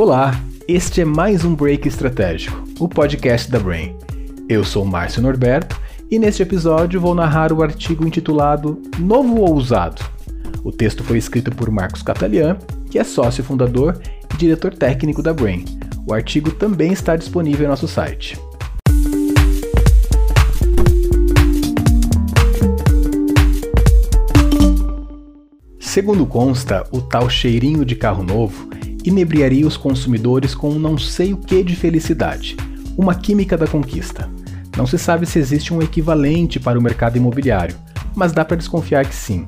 Olá, este é mais um Break Estratégico, o podcast da Brain. Eu sou Márcio Norberto e neste episódio vou narrar o artigo intitulado Novo ou Usado. O texto foi escrito por Marcos Catalian, que é sócio fundador e diretor técnico da Brain. O artigo também está disponível em nosso site. Segundo consta, o tal cheirinho de carro novo inebriaria os consumidores com um não sei o que de felicidade, uma química da conquista. Não se sabe se existe um equivalente para o mercado imobiliário, mas dá para desconfiar que sim.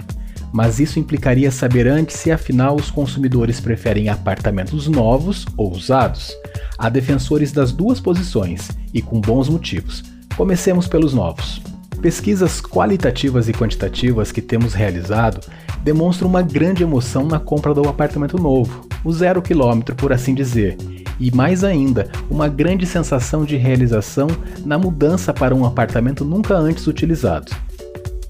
Mas isso implicaria saber antes se afinal os consumidores preferem apartamentos novos ou usados. Há defensores das duas posições e com bons motivos. Comecemos pelos novos. Pesquisas qualitativas e quantitativas que temos realizado demonstram uma grande emoção na compra do apartamento novo, o zero quilômetro, por assim dizer, e mais ainda, uma grande sensação de realização na mudança para um apartamento nunca antes utilizado.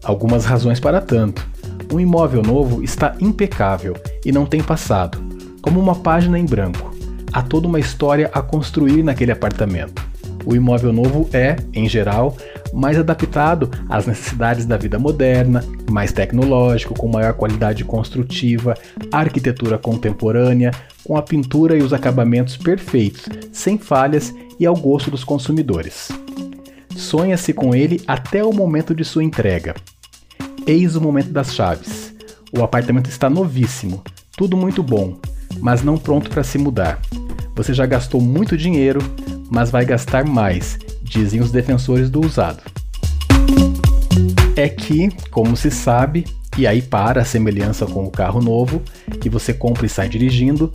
Algumas razões para tanto. Um imóvel novo está impecável e não tem passado, como uma página em branco. Há toda uma história a construir naquele apartamento. O imóvel novo é, em geral, mais adaptado às necessidades da vida moderna, mais tecnológico, com maior qualidade construtiva, arquitetura contemporânea, com a pintura e os acabamentos perfeitos, sem falhas e ao gosto dos consumidores. Sonha-se com ele até o momento de sua entrega. Eis o momento das chaves. O apartamento está novíssimo, tudo muito bom, mas não pronto para se mudar. Você já gastou muito dinheiro, mas vai gastar mais, dizem os defensores do usado. É que, como se sabe, e aí para a semelhança com o carro novo, que você compra e sai dirigindo,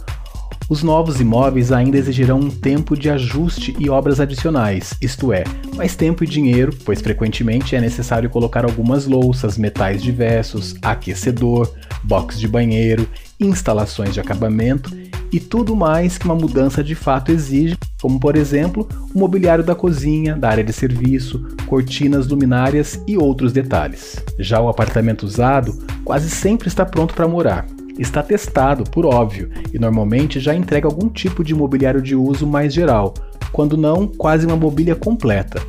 os novos imóveis ainda exigirão um tempo de ajuste e obras adicionais, isto é, mais tempo e dinheiro, pois frequentemente é necessário colocar algumas louças, metais diversos, aquecedor, box de banheiro, instalações de acabamento e tudo mais que uma mudança de fato exige, como por exemplo o mobiliário da cozinha, da área de serviço, cortinas, luminárias e outros detalhes. Já o apartamento usado quase sempre está pronto para morar, está testado, por óbvio, e normalmente já entrega algum tipo de mobiliário de uso mais geral, quando não, quase uma mobília completa.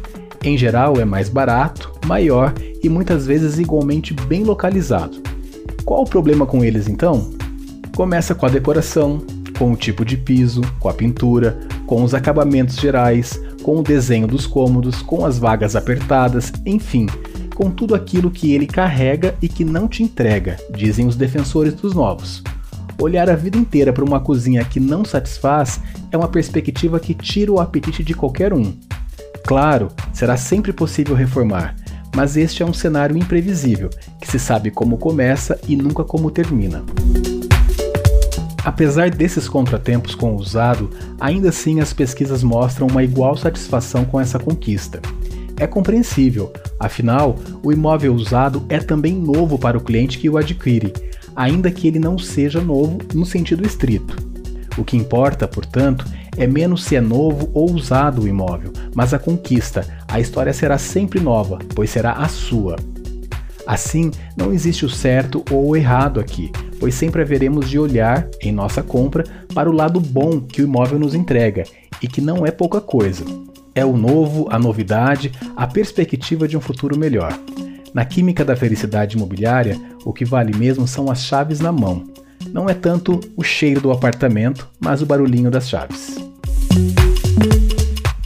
Em geral, é mais barato, maior e muitas vezes igualmente bem localizado. Qual o problema com eles então? Começa com a decoração, com o tipo de piso, com a pintura, com os acabamentos gerais, com o desenho dos cômodos, com as vagas apertadas, enfim, com tudo aquilo que ele carrega e que não te entrega, dizem os defensores dos novos. Olhar a vida inteira para uma cozinha que não satisfaz é uma perspectiva que tira o apetite de qualquer um. Claro, será sempre possível reformar, mas este é um cenário imprevisível, que se sabe como começa e nunca como termina. Apesar desses contratempos com o usado, ainda assim as pesquisas mostram uma igual satisfação com essa conquista. É compreensível, afinal, o imóvel usado é também novo para o cliente que o adquire, ainda que ele não seja novo no sentido estrito. O que importa, portanto, é menos se é novo ou usado o imóvel, mas a conquista, a história será sempre nova, pois será a sua. Assim, não existe o certo ou o errado aqui, pois sempre haveremos de olhar, em nossa compra, para o lado bom que o imóvel nos entrega, e que não é pouca coisa é o novo, a novidade, a perspectiva de um futuro melhor. Na química da felicidade imobiliária, o que vale mesmo são as chaves na mão. Não é tanto o cheiro do apartamento, mas o barulhinho das chaves.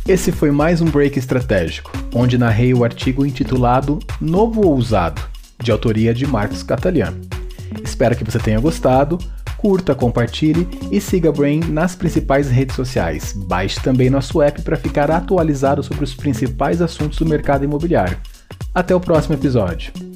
Esse foi mais um break estratégico, onde narrei o artigo intitulado Novo ou Usado, de autoria de Marcos Catalian. Espero que você tenha gostado curta, compartilhe e siga Brain nas principais redes sociais. Baixe também nosso app para ficar atualizado sobre os principais assuntos do mercado imobiliário. Até o próximo episódio.